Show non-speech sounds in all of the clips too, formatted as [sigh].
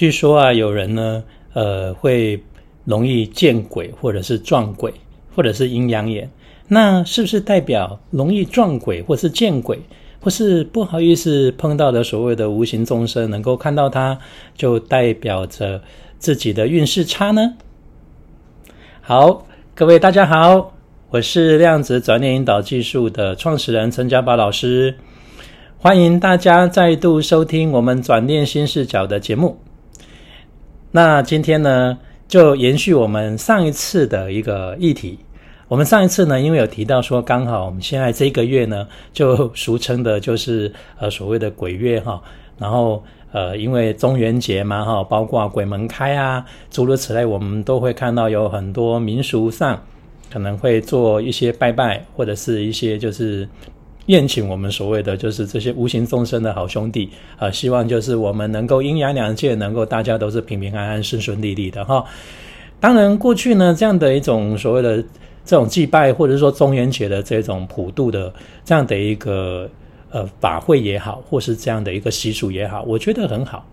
据说啊，有人呢，呃，会容易见鬼，或者是撞鬼，或者是阴阳眼。那是不是代表容易撞鬼，或是见鬼，或是不好意思碰到的所谓的无形众生能够看到它，就代表着自己的运势差呢？好，各位大家好，我是量子转念引导技术的创始人陈家宝老师，欢迎大家再度收听我们转念新视角的节目。那今天呢，就延续我们上一次的一个议题。我们上一次呢，因为有提到说，刚好我们现在这个月呢，就俗称的就是呃所谓的鬼月哈。然后呃，因为中元节嘛哈，包括鬼门开啊，诸如此类，我们都会看到有很多民俗上可能会做一些拜拜，或者是一些就是。宴请我们所谓的就是这些无形众生的好兄弟啊，希望就是我们能够阴阳两界能够大家都是平平安安、顺顺利利的哈。当然，过去呢这样的一种所谓的这种祭拜，或者说中元节的这种普渡的这样的一个呃法会也好，或是这样的一个习俗也好，我觉得很好，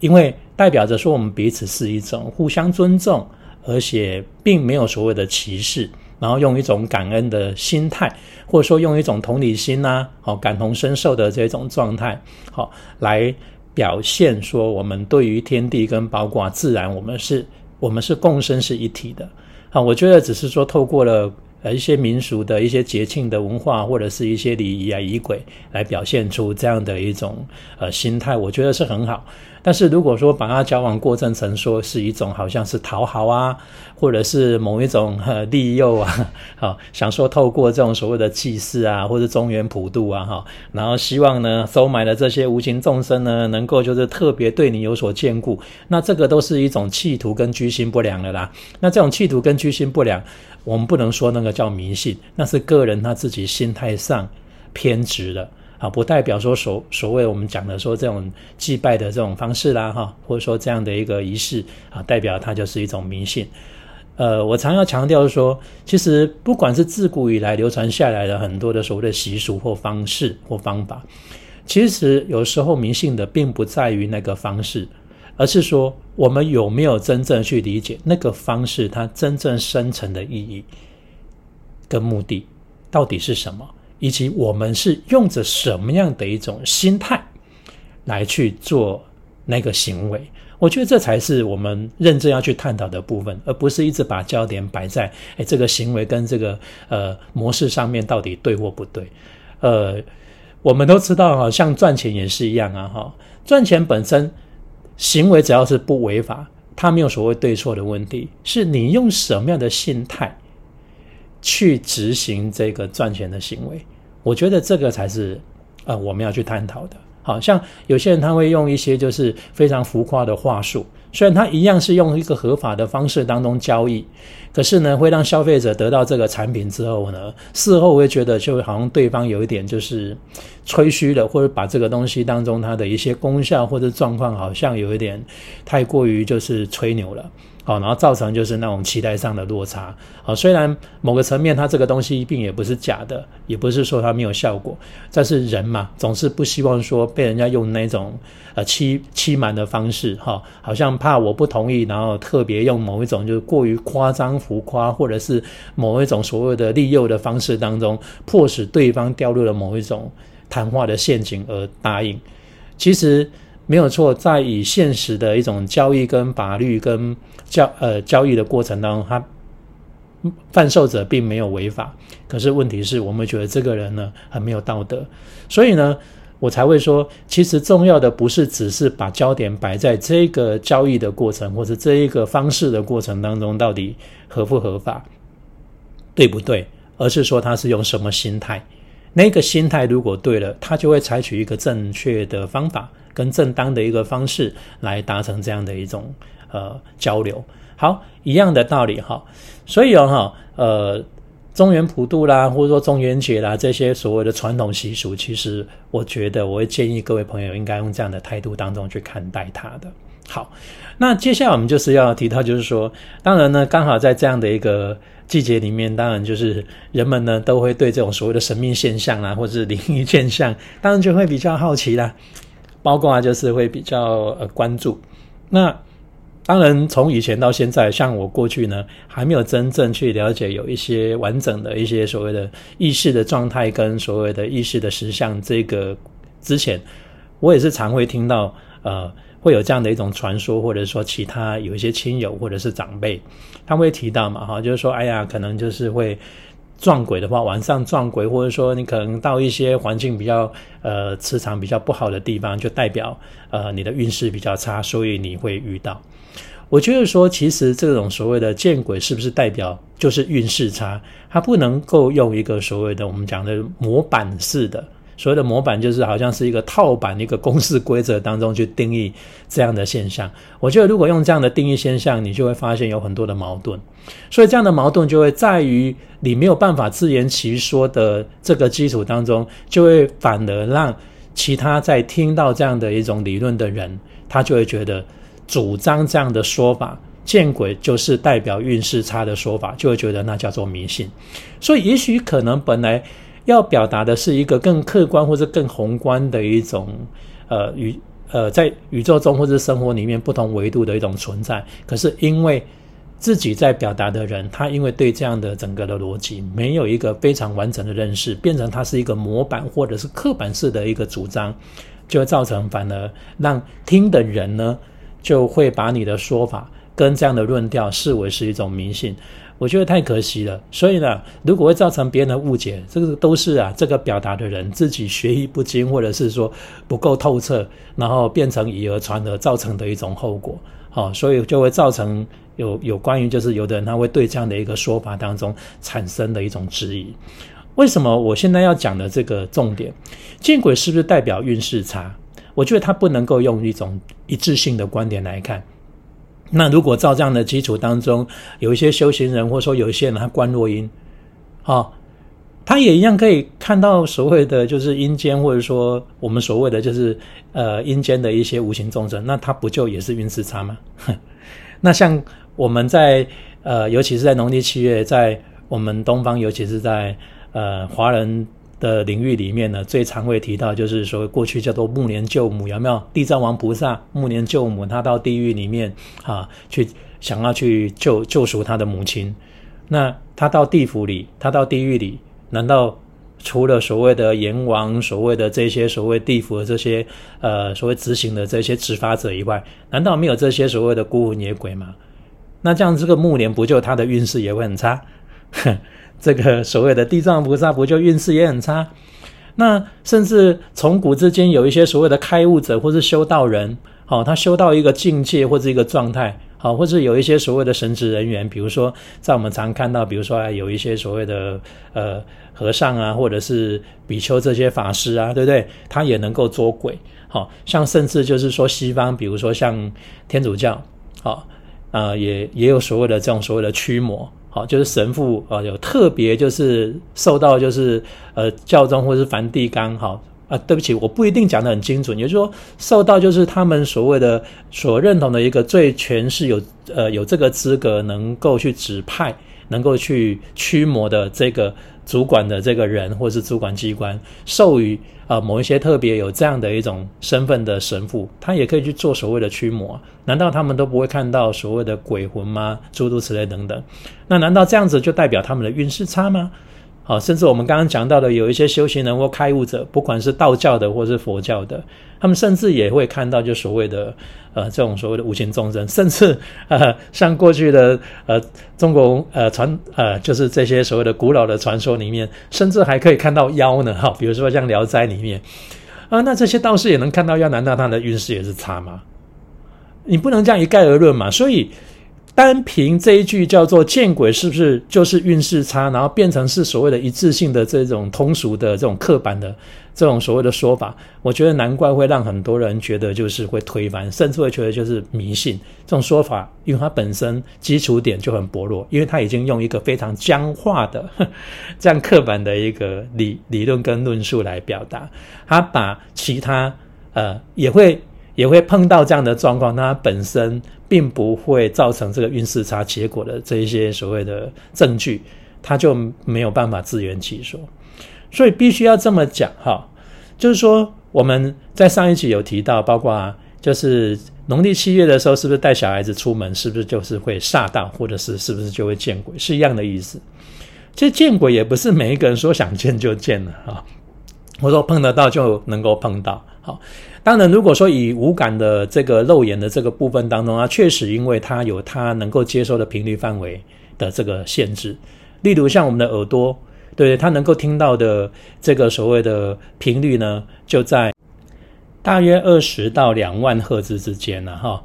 因为代表着说我们彼此是一种互相尊重，而且并没有所谓的歧视。然后用一种感恩的心态，或者说用一种同理心呐，好感同身受的这种状态，好来表现说我们对于天地跟包括自然，我们是我们是共生是一体的。好，我觉得只是说透过了。呃，一些民俗的一些节庆的文化，或者是一些礼仪啊、仪轨，来表现出这样的一种呃心态，我觉得是很好。但是如果说把它交往过正成说是一种好像是讨好啊，或者是某一种呃利诱啊，[laughs] 好想说透过这种所谓的祭祀啊，或者中原普渡啊，哈，然后希望呢收买了这些无情众生呢，能够就是特别对你有所眷顾，那这个都是一种企图跟居心不良的啦。那这种企图跟居心不良。我们不能说那个叫迷信，那是个人他自己心态上偏执的不代表说所所谓我们讲的说这种祭拜的这种方式啦哈，或者说这样的一个仪式啊，代表它就是一种迷信。呃，我常要强调说，其实不管是自古以来流传下来的很多的所谓的习俗或方式或方法，其实有时候迷信的并不在于那个方式。而是说，我们有没有真正去理解那个方式，它真正深层的意义跟目的到底是什么，以及我们是用着什么样的一种心态来去做那个行为？我觉得这才是我们认真要去探讨的部分，而不是一直把焦点摆在哎这个行为跟这个呃模式上面到底对或不对？呃，我们都知道哈，像赚钱也是一样啊哈，赚钱本身。行为只要是不违法，它没有所谓对错的问题，是你用什么样的心态去执行这个赚钱的行为，我觉得这个才是呃我们要去探讨的。好像有些人他会用一些就是非常浮夸的话术。虽然他一样是用一个合法的方式当中交易，可是呢，会让消费者得到这个产品之后呢，事后会觉得就好像对方有一点就是吹嘘了，或者把这个东西当中它的一些功效或者状况好像有一点太过于就是吹牛了。好，然后造成就是那种期待上的落差。好，虽然某个层面它这个东西并也不是假的，也不是说它没有效果，但是人嘛，总是不希望说被人家用那种呃欺欺瞒的方式，哈，好像怕我不同意，然后特别用某一种就是过于夸张浮夸，或者是某一种所谓的利诱的方式当中，迫使对方掉入了某一种谈话的陷阱而答应。其实。没有错，在以现实的一种交易跟法律跟交呃交易的过程当中，他贩售者并没有违法，可是问题是我们觉得这个人呢很没有道德，所以呢，我才会说，其实重要的不是只是把焦点摆在这个交易的过程或者这一个方式的过程当中到底合不合法，对不对，而是说他是用什么心态，那个心态如果对了，他就会采取一个正确的方法。跟正当的一个方式来达成这样的一种呃交流，好，一样的道理哈。所以哦哈，呃，中原普渡啦，或者说中元节啦，这些所谓的传统习俗，其实我觉得我会建议各位朋友应该用这样的态度当中去看待它的。好，那接下来我们就是要提到，就是说，当然呢，刚好在这样的一个季节里面，当然就是人们呢都会对这种所谓的神秘现象啊，或者是灵异现象，当然就会比较好奇啦。包括啊，就是会比较呃关注，那当然，从以前到现在，像我过去呢，还没有真正去了解有一些完整的一些所谓的意识的状态跟所谓的意识的实相。这个之前，我也是常会听到，呃，会有这样的一种传说，或者说其他有一些亲友或者是长辈，他会提到嘛，哈，就是说，哎呀，可能就是会。撞鬼的话，晚上撞鬼，或者说你可能到一些环境比较呃磁场比较不好的地方，就代表呃你的运势比较差，所以你会遇到。我觉得说，其实这种所谓的见鬼，是不是代表就是运势差？它不能够用一个所谓的我们讲的模板式的。所谓的模板就是好像是一个套板，一个公式规则当中去定义这样的现象。我觉得如果用这样的定义现象，你就会发现有很多的矛盾。所以这样的矛盾就会在于你没有办法自圆其说的这个基础当中，就会反而让其他在听到这样的一种理论的人，他就会觉得主张这样的说法见鬼就是代表运势差的说法，就会觉得那叫做迷信。所以也许可能本来。要表达的是一个更客观或者更宏观的一种，呃，宇呃，在宇宙中或者生活里面不同维度的一种存在。可是因为自己在表达的人，他因为对这样的整个的逻辑没有一个非常完整的认识，变成他是一个模板或者是刻板式的一个主张，就会造成反而让听的人呢，就会把你的说法跟这样的论调视为是一种迷信。我觉得太可惜了，所以呢，如果会造成别人的误解，这个都是啊，这个表达的人自己学艺不精，或者是说不够透彻，然后变成以讹传讹造成的一种后果。好，所以就会造成有有关于就是有的人他会对这样的一个说法当中产生的一种质疑。为什么我现在要讲的这个重点，见鬼是不是代表运势差？我觉得他不能够用一种一致性的观点来看。那如果照这样的基础当中，有一些修行人，或者说有一些人他观落阴，啊，他也一样可以看到所谓的就是阴间，或者说我们所谓的就是呃阴间的一些无形众生，那他不就也是运势差吗？[laughs] 那像我们在呃，尤其是在农历七月，在我们东方，尤其是在呃华人。的领域里面呢，最常会提到就是说，过去叫做暮年救母，有没有？地藏王菩萨暮年救母，他到地狱里面啊，去想要去救救赎他的母亲。那他到地府里，他到地狱里，难道除了所谓的阎王、所谓的这些所谓地府的这些呃所谓执行的这些执法者以外，难道没有这些所谓的孤魂野鬼吗？那这样这个暮年不就他的运势也会很差？[laughs] 这个所谓的地藏菩萨不就运势也很差？[laughs] 那甚至从古至今有一些所谓的开悟者或是修道人，好，他修到一个境界或者一个状态，好，或者有一些所谓的神职人员，比如说在我们常看到，比如说有一些所谓的呃和尚啊，或者是比丘这些法师啊，对不对？他也能够捉鬼，好像甚至就是说西方，比如说像天主教，好，呃，也也有所谓的这种所谓的驱魔。好，就是神父啊，有特别就是受到就是呃教宗或是梵蒂冈，好啊，对不起，我不一定讲的很清楚，也就是说受到就是他们所谓的所认同的一个最权势有呃有这个资格能够去指派，能够去驱魔的这个主管的这个人或是主管机关授予。啊，某一些特别有这样的一种身份的神父，他也可以去做所谓的驱魔。难道他们都不会看到所谓的鬼魂吗？诸如此类等等。那难道这样子就代表他们的运势差吗？好，甚至我们刚刚讲到的，有一些修行人或开悟者，不管是道教的或是佛教的，他们甚至也会看到就所谓的呃这种所谓的无形众生，甚至呃像过去的呃中国呃传呃就是这些所谓的古老的传说里面，甚至还可以看到妖呢哈，比如说像《聊斋》里面啊，那这些道士也能看到妖，难道他的运势也是差吗？你不能这样一概而论嘛，所以。单凭这一句叫做“见鬼”，是不是就是运势差？然后变成是所谓的一致性的这种通俗的这种刻板的这种所谓的说法？我觉得难怪会让很多人觉得就是会推翻，甚至会觉得就是迷信这种说法，因为它本身基础点就很薄弱，因为它已经用一个非常僵化的 [laughs] 这样刻板的一个理理论跟论述来表达，他把其他呃也会。也会碰到这样的状况，那它本身并不会造成这个运势差结果的这一些所谓的证据，它就没有办法自圆其说，所以必须要这么讲哈，就是说我们在上一集有提到，包括就是农历七月的时候，是不是带小孩子出门，是不是就是会煞到，或者是是不是就会见鬼，是一样的意思。其实见鬼也不是每一个人说想见就见了啊。我说碰得到就能够碰到。好，当然如果说以无感的这个肉眼的这个部分当中啊，确实因为它有它能够接受的频率范围的这个限制，例如像我们的耳朵，对它能够听到的这个所谓的频率呢，就在。大约二十到两万赫兹之间呢，哈，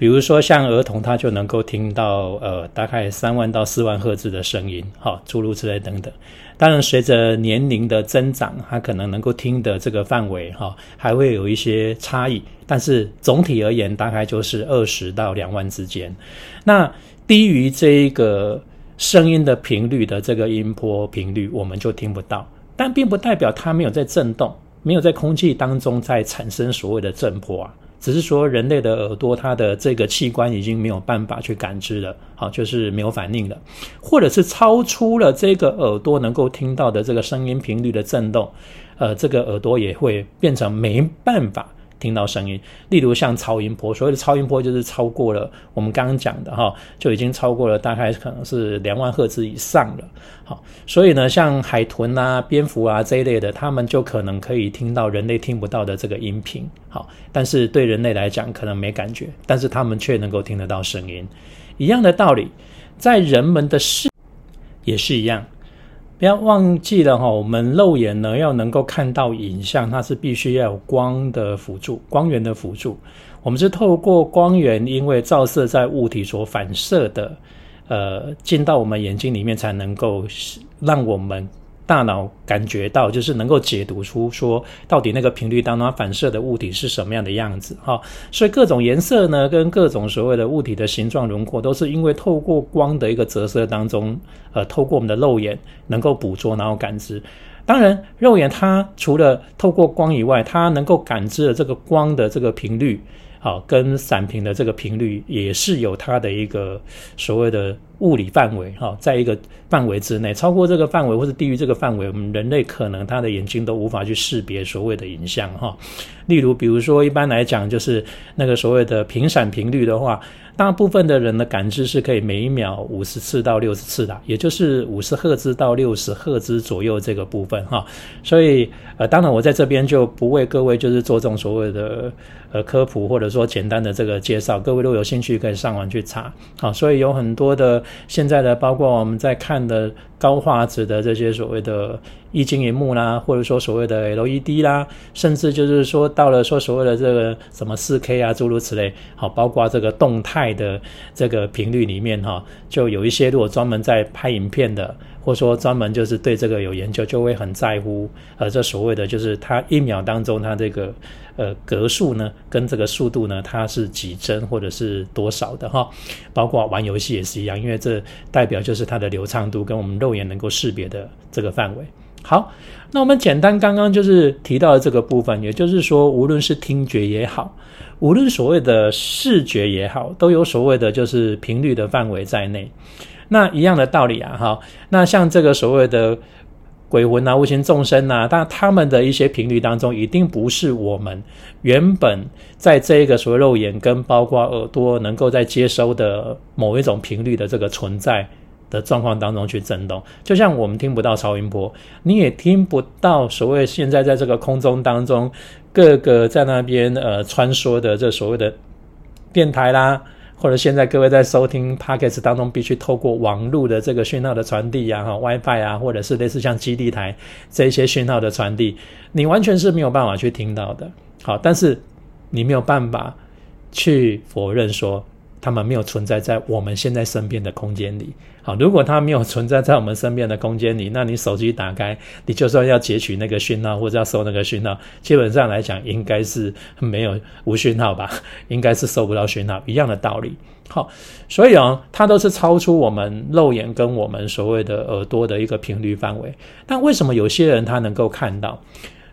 比如说像儿童，他就能够听到呃大概三万到四万赫兹的声音，哈，诸如此类等等。当然，随着年龄的增长，他可能能够听的这个范围，哈，还会有一些差异。但是总体而言，大概就是二十到两万之间。那低于这一个声音的频率的这个音波频率，我们就听不到，但并不代表它没有在震动。没有在空气当中在产生所谓的震波啊，只是说人类的耳朵它的这个器官已经没有办法去感知了，好，就是没有反应了，或者是超出了这个耳朵能够听到的这个声音频率的震动，呃，这个耳朵也会变成没办法。听到声音，例如像超音波，所谓的超音波就是超过了我们刚刚讲的哈，就已经超过了大概可能是两万赫兹以上了。好，所以呢，像海豚啊、蝙蝠啊这一类的，它们就可能可以听到人类听不到的这个音频。好，但是对人类来讲可能没感觉，但是它们却能够听得到声音。一样的道理，在人们的视也是一样。不要忘记了哈，我们肉眼呢要能够看到影像，它是必须要有光的辅助，光源的辅助。我们是透过光源，因为照射在物体所反射的，呃，进到我们眼睛里面，才能够让我们。大脑感觉到，就是能够解读出说，到底那个频率当中反射的物体是什么样的样子哈。所以各种颜色呢，跟各种所谓的物体的形状轮廓，都是因为透过光的一个折射当中，呃，透过我们的肉眼能够捕捉，然后感知。当然，肉眼它除了透过光以外，它能够感知的这个光的这个频率。好，跟闪屏的这个频率也是有它的一个所谓的物理范围哈，在一个范围之内，超过这个范围或是低于这个范围，我们人类可能他的眼睛都无法去识别所谓的影像哈。例如，比如说一般来讲，就是那个所谓的频闪频率的话。大部分的人的感知是可以每一秒五十次到六十次的，也就是五十赫兹到六十赫兹左右这个部分哈。所以呃，当然我在这边就不为各位就是做这种所谓的呃科普或者说简单的这个介绍，各位如果有兴趣可以上网去查。好，所以有很多的现在的包括我们在看的高画质的这些所谓的。液晶荧幕啦，或者说所谓的 LED 啦，甚至就是说到了说所谓的这个什么四 K 啊，诸如此类，好，包括这个动态的这个频率里面哈，就有一些如果专门在拍影片的，或者说专门就是对这个有研究，就会很在乎，呃，这所谓的就是它一秒当中它这个呃格数呢，跟这个速度呢，它是几帧或者是多少的哈，包括玩游戏也是一样，因为这代表就是它的流畅度跟我们肉眼能够识别的这个范围。好，那我们简单刚刚就是提到的这个部分，也就是说，无论是听觉也好，无论所谓的视觉也好，都有所谓的就是频率的范围在内。那一样的道理啊，哈，那像这个所谓的鬼魂啊、无形众生啊，但他们的一些频率当中，一定不是我们原本在这一个所谓肉眼跟包括耳朵能够在接收的某一种频率的这个存在。的状况当中去震动，就像我们听不到超音波，你也听不到所谓现在在这个空中当中各个在那边呃穿梭的这所谓的电台啦，或者现在各位在收听 p o c k e t 当中必须透过网络的这个讯号的传递呀，哈 WiFi 啊，或者是类似像基地台这一些讯号的传递，你完全是没有办法去听到的。好，但是你没有办法去否认说。他们没有存在在我们现在身边的空间里。好，如果它没有存在在我们身边的空间里，那你手机打开，你就算要截取那个讯号或者要收那个讯号，基本上来讲应该是没有无讯号吧？[laughs] 应该是收不到讯号，一样的道理。好，所以啊，它都是超出我们肉眼跟我们所谓的耳朵的一个频率范围。但为什么有些人他能够看到？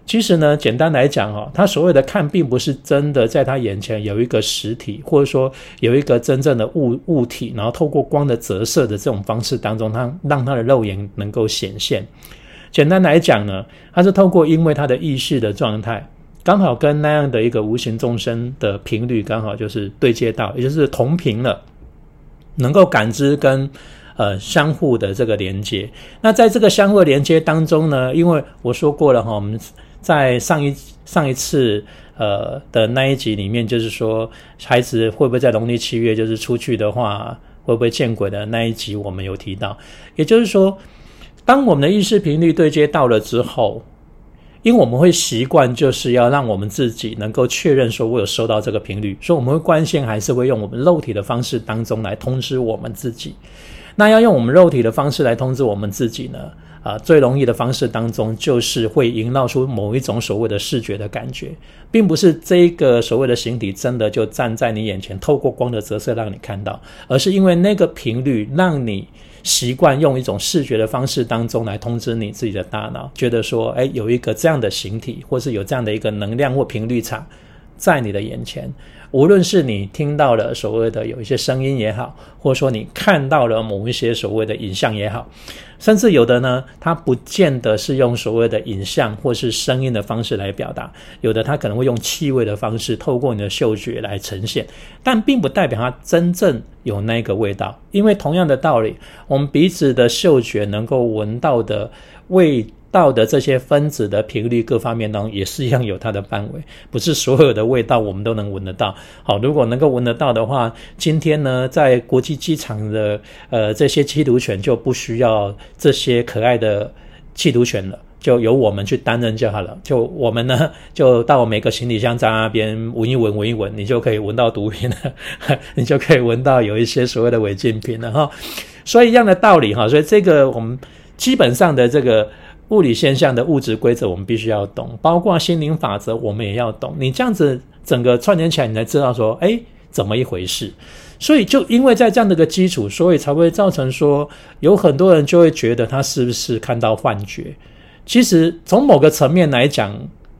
其实呢，简单来讲哦，他所谓的看，并不是真的在他眼前有一个实体，或者说有一个真正的物物体，然后透过光的折射的这种方式当中，他让他的肉眼能够显现。简单来讲呢，他是透过因为他的意识的状态刚好跟那样的一个无形众生的频率刚好就是对接到，也就是同频了，能够感知跟呃相互的这个连接。那在这个相互连接当中呢，因为我说过了哈，我们在上一上一次呃的那一集里面，就是说孩子会不会在农历七月就是出去的话，会不会见鬼的那一集，我们有提到，也就是说。当我们的意识频率对接到了之后，因为我们会习惯，就是要让我们自己能够确认说，我有收到这个频率，所以我们会关心，还是会用我们肉体的方式当中来通知我们自己。那要用我们肉体的方式来通知我们自己呢？啊，最容易的方式当中，就是会营造出某一种所谓的视觉的感觉，并不是这个所谓的形体真的就站在你眼前，透过光的折射让你看到，而是因为那个频率让你。习惯用一种视觉的方式当中来通知你自己的大脑，觉得说，哎，有一个这样的形体，或是有这样的一个能量或频率场在你的眼前。无论是你听到了所谓的有一些声音也好，或者说你看到了某一些所谓的影像也好，甚至有的呢，它不见得是用所谓的影像或是声音的方式来表达，有的它可能会用气味的方式，透过你的嗅觉来呈现，但并不代表它真正有那个味道，因为同样的道理，我们鼻子的嗅觉能够闻到的味。道的这些分子的频率各方面当中也是一样有它的范围，[laughs] 不是所有的味道我们都能闻得到。好，如果能够闻得到的话，今天呢，在国际机场的呃这些缉毒犬就不需要这些可爱的缉毒犬了，就由我们去担任就好了。就我们呢，就到每个行李箱在那边闻一闻，闻一闻，你就可以闻到毒品了，[laughs] 你就可以闻到有一些所谓的违禁品了哈。所以一样的道理哈，所以这个我们基本上的这个。物理现象的物质规则，我们必须要懂，包括心灵法则，我们也要懂。你这样子整个串联起来，你才知道说，哎，怎么一回事？所以就因为在这样的一个基础，所以才会造成说，有很多人就会觉得他是不是看到幻觉？其实从某个层面来讲，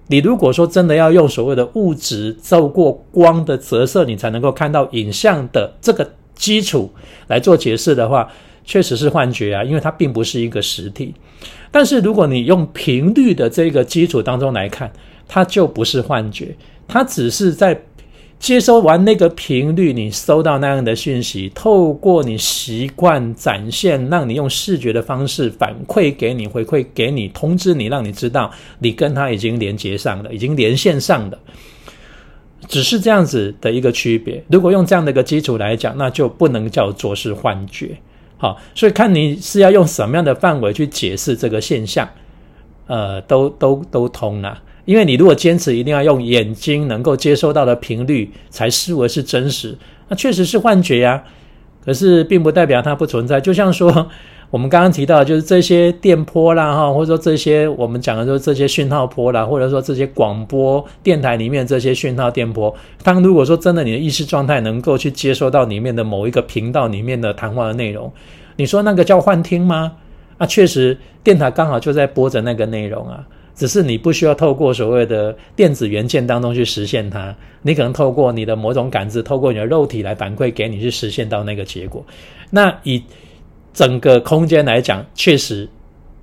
你如果说真的要用所谓的物质透过光的折射，你才能够看到影像的这个基础来做解释的话。确实是幻觉啊，因为它并不是一个实体。但是如果你用频率的这个基础当中来看，它就不是幻觉，它只是在接收完那个频率，你收到那样的讯息，透过你习惯展现，让你用视觉的方式反馈给你，回馈给你，通知你，让你知道你跟它已经连接上了，已经连线上了。只是这样子的一个区别。如果用这样的一个基础来讲，那就不能叫做是幻觉。好，所以看你是要用什么样的范围去解释这个现象，呃，都都都通了。因为你如果坚持一定要用眼睛能够接收到的频率才视为是真实，那确实是幻觉呀。可是并不代表它不存在，就像说。[laughs] 我们刚刚提到，就是这些电波啦，哈，或者说这些我们讲的说这些讯号波啦，或者说这些广播电台里面这些讯号电波，当如果说真的你的意识状态能够去接收到里面的某一个频道里面的谈话的内容，你说那个叫幻听吗？啊，确实，电台刚好就在播着那个内容啊，只是你不需要透过所谓的电子元件当中去实现它，你可能透过你的某种感知，透过你的肉体来反馈给你去实现到那个结果。那以整个空间来讲，确实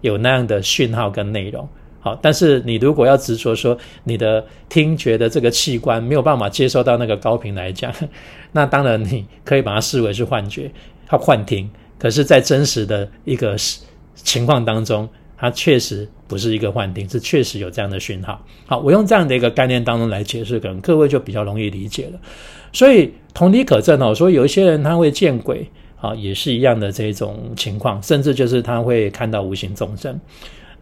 有那样的讯号跟内容，好，但是你如果要执着说你的听觉的这个器官没有办法接收到那个高频来讲，[laughs] 那当然你可以把它视为是幻觉，它幻听。可是，在真实的一个情况当中，它确实不是一个幻听，是确实有这样的讯号。好，我用这样的一个概念当中来解释，可能各位就比较容易理解了。所以同理可证哦，说有一些人他会见鬼。啊，也是一样的这种情况，甚至就是他会看到无形众生。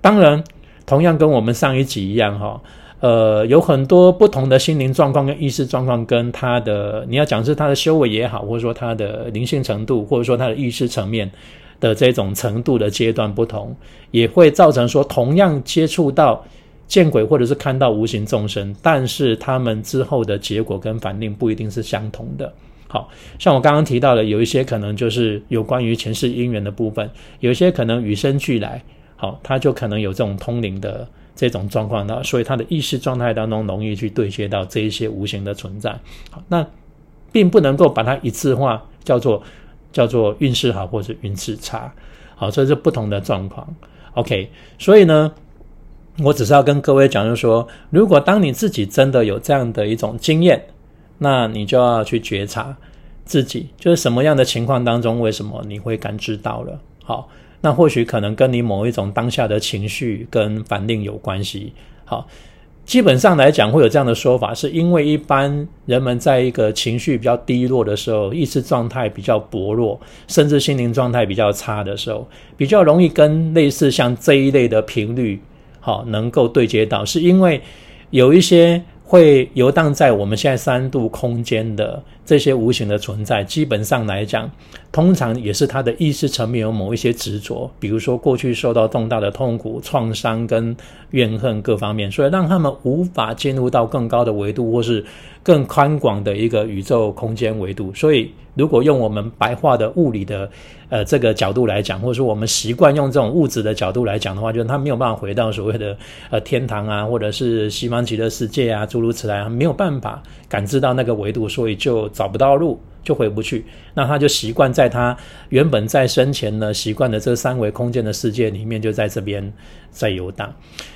当然，同样跟我们上一集一样，哈，呃，有很多不同的心灵状况跟意识状况，跟他的你要讲是他的修为也好，或者说他的灵性程度，或者说他的意识层面的这种程度的阶段不同，也会造成说同样接触到见鬼或者是看到无形众生，但是他们之后的结果跟反应不一定是相同的。好像我刚刚提到的，有一些可能就是有关于前世因缘的部分，有一些可能与生俱来，好，他就可能有这种通灵的这种状况，那所以他的意识状态当中容易去对接到这一些无形的存在。好，那并不能够把它一次化，叫做叫做运势好或者运势差。好，这是不同的状况。OK，所以呢，我只是要跟各位讲，就是说，如果当你自己真的有这样的一种经验，那你就要去觉察自己，就是什么样的情况当中，为什么你会感知到了？好，那或许可能跟你某一种当下的情绪跟反应有关系。好。基本上来讲，会有这样的说法，是因为一般人们在一个情绪比较低落的时候，意识状态比较薄弱，甚至心灵状态比较差的时候，比较容易跟类似像这一类的频率，好能够对接到，是因为有一些。会游荡在我们现在三度空间的这些无形的存在，基本上来讲，通常也是他的意识层面有某一些执着，比如说过去受到重大的痛苦、创伤跟怨恨各方面，所以让他们无法进入到更高的维度，或是更宽广的一个宇宙空间维度。所以，如果用我们白话的物理的。呃，这个角度来讲，或者说我们习惯用这种物质的角度来讲的话，就是他没有办法回到所谓的呃天堂啊，或者是西方极乐世界啊，诸如此类，没有办法感知到那个维度，所以就找不到路，就回不去。那他就习惯在他原本在生前呢习惯的这三维空间的世界里面，就在这边在游荡。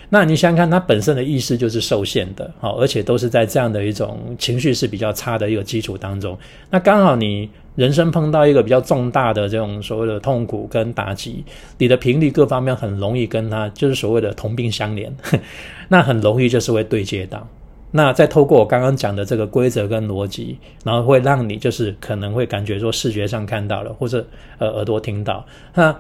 那你想想看，他本身的意识就是受限的，好，而且都是在这样的一种情绪是比较差的一个基础当中。那刚好你。人生碰到一个比较重大的这种所谓的痛苦跟打击，你的频率各方面很容易跟他就是所谓的同病相怜，[laughs] 那很容易就是会对接到。那再透过我刚刚讲的这个规则跟逻辑，然后会让你就是可能会感觉说视觉上看到了，或者呃耳朵听到，那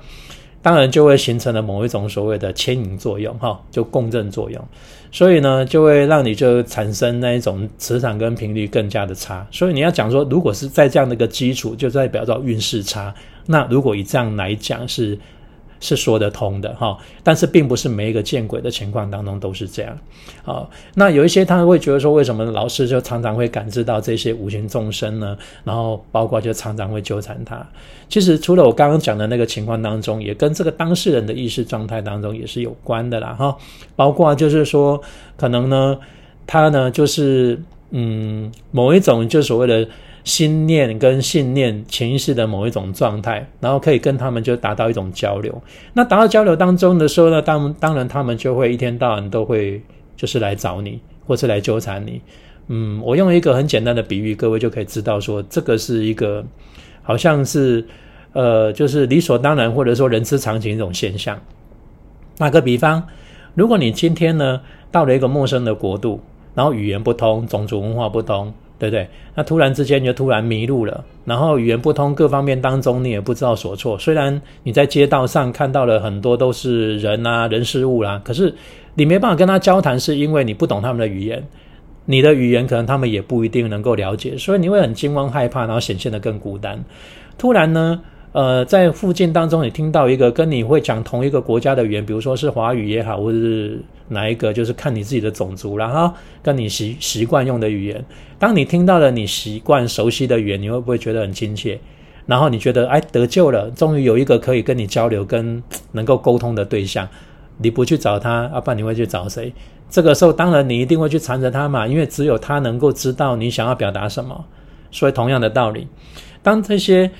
当然就会形成了某一种所谓的牵引作用，哈，就共振作用。所以呢，就会让你就产生那一种磁场跟频率更加的差。所以你要讲说，如果是在这样的一个基础，就代表着运势差。那如果以这样来讲，是。是说得通的哈，但是并不是每一个见鬼的情况当中都是这样。好，那有一些他会觉得说，为什么老师就常常会感知到这些无形众生呢？然后包括就常常会纠缠他。其实除了我刚刚讲的那个情况当中，也跟这个当事人的意识状态当中也是有关的啦哈。包括就是说，可能呢，他呢就是嗯某一种就所谓的。心念跟信念、潜意识的某一种状态，然后可以跟他们就达到一种交流。那达到交流当中的时候呢，当当然他们就会一天到晚都会就是来找你，或是来纠缠你。嗯，我用一个很简单的比喻，各位就可以知道说，这个是一个好像是呃，就是理所当然或者说人之常情一种现象。打个比方，如果你今天呢到了一个陌生的国度，然后语言不通，种族文化不通。对不对？那突然之间就突然迷路了，然后语言不通，各方面当中你也不知道所措。虽然你在街道上看到了很多都是人啊、人事物啦，可是你没办法跟他交谈，是因为你不懂他们的语言，你的语言可能他们也不一定能够了解，所以你会很惊慌害怕，然后显现得更孤单。突然呢？呃，在附近当中，你听到一个跟你会讲同一个国家的语言，比如说是华语也好，或者是哪一个，就是看你自己的种族，然后跟你习习惯用的语言。当你听到了你习惯熟悉的语言，你会不会觉得很亲切？然后你觉得哎得救了，终于有一个可以跟你交流、跟能够沟通的对象。你不去找他，阿爸你会去找谁？这个时候当然你一定会去缠着他嘛，因为只有他能够知道你想要表达什么。所以同样的道理，当这些。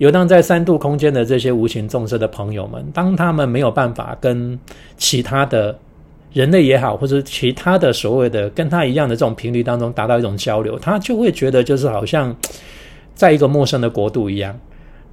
游荡在三度空间的这些无形众生的朋友们，当他们没有办法跟其他的人类也好，或者其他的所谓的跟他一样的这种频率当中达到一种交流，他就会觉得就是好像在一个陌生的国度一样。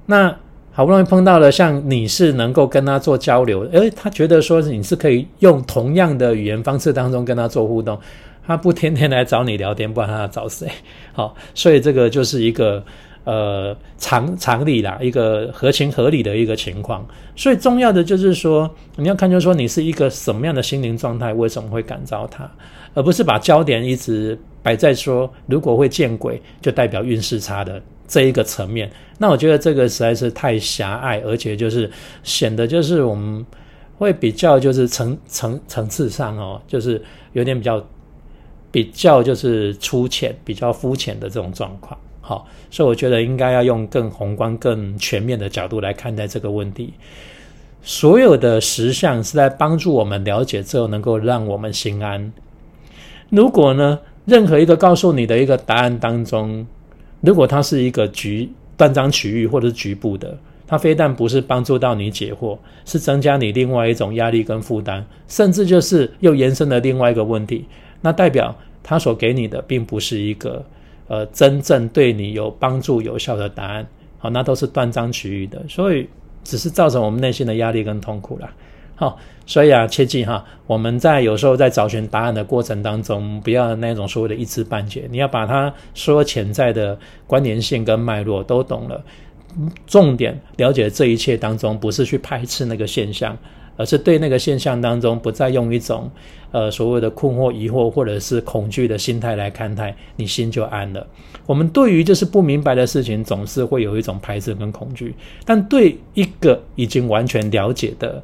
那好不容易碰到了像你是能够跟他做交流，诶，他觉得说你是可以用同样的语言方式当中跟他做互动，他不天天来找你聊天，不然他要找谁？好，所以这个就是一个。呃，常常理啦，一个合情合理的一个情况，所以重要的就是说，你要看，就是说你是一个什么样的心灵状态，为什么会感召他，而不是把焦点一直摆在说，如果会见鬼，就代表运势差的这一个层面。那我觉得这个实在是太狭隘，而且就是显得就是我们会比较就是层层层次上哦，就是有点比较比较就是粗浅、比较肤浅的这种状况。好，所以我觉得应该要用更宏观、更全面的角度来看待这个问题。所有的实相是在帮助我们了解之后，能够让我们心安。如果呢，任何一个告诉你的一个答案当中，如果它是一个局断章取义或者是局部的，它非但不是帮助到你解惑，是增加你另外一种压力跟负担，甚至就是又延伸了另外一个问题。那代表他所给你的并不是一个呃真正对你有帮助有效的答案，好，那都是断章取义的，所以只是造成我们内心的压力跟痛苦了。好，所以啊，切记哈，我们在有时候在找寻答案的过程当中，不要那种所谓的一知半解，你要把它所有潜在的关联性跟脉络都懂了。重点了解这一切当中，不是去排斥那个现象，而是对那个现象当中不再用一种呃所谓的困惑、疑惑或者是恐惧的心态来看待，你心就安了。我们对于就是不明白的事情，总是会有一种排斥跟恐惧，但对一个已经完全了解的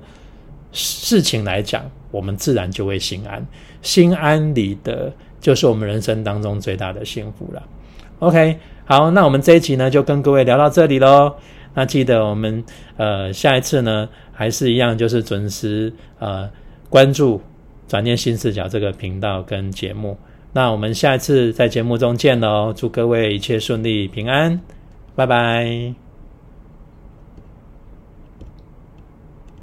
事情来讲，我们自然就会心安。心安理得，就是我们人生当中最大的幸福了。OK。好，那我们这一集呢，就跟各位聊到这里喽。那记得我们呃下一次呢，还是一样，就是准时呃关注转念新视角这个频道跟节目。那我们下一次在节目中见喽，祝各位一切顺利平安，拜拜。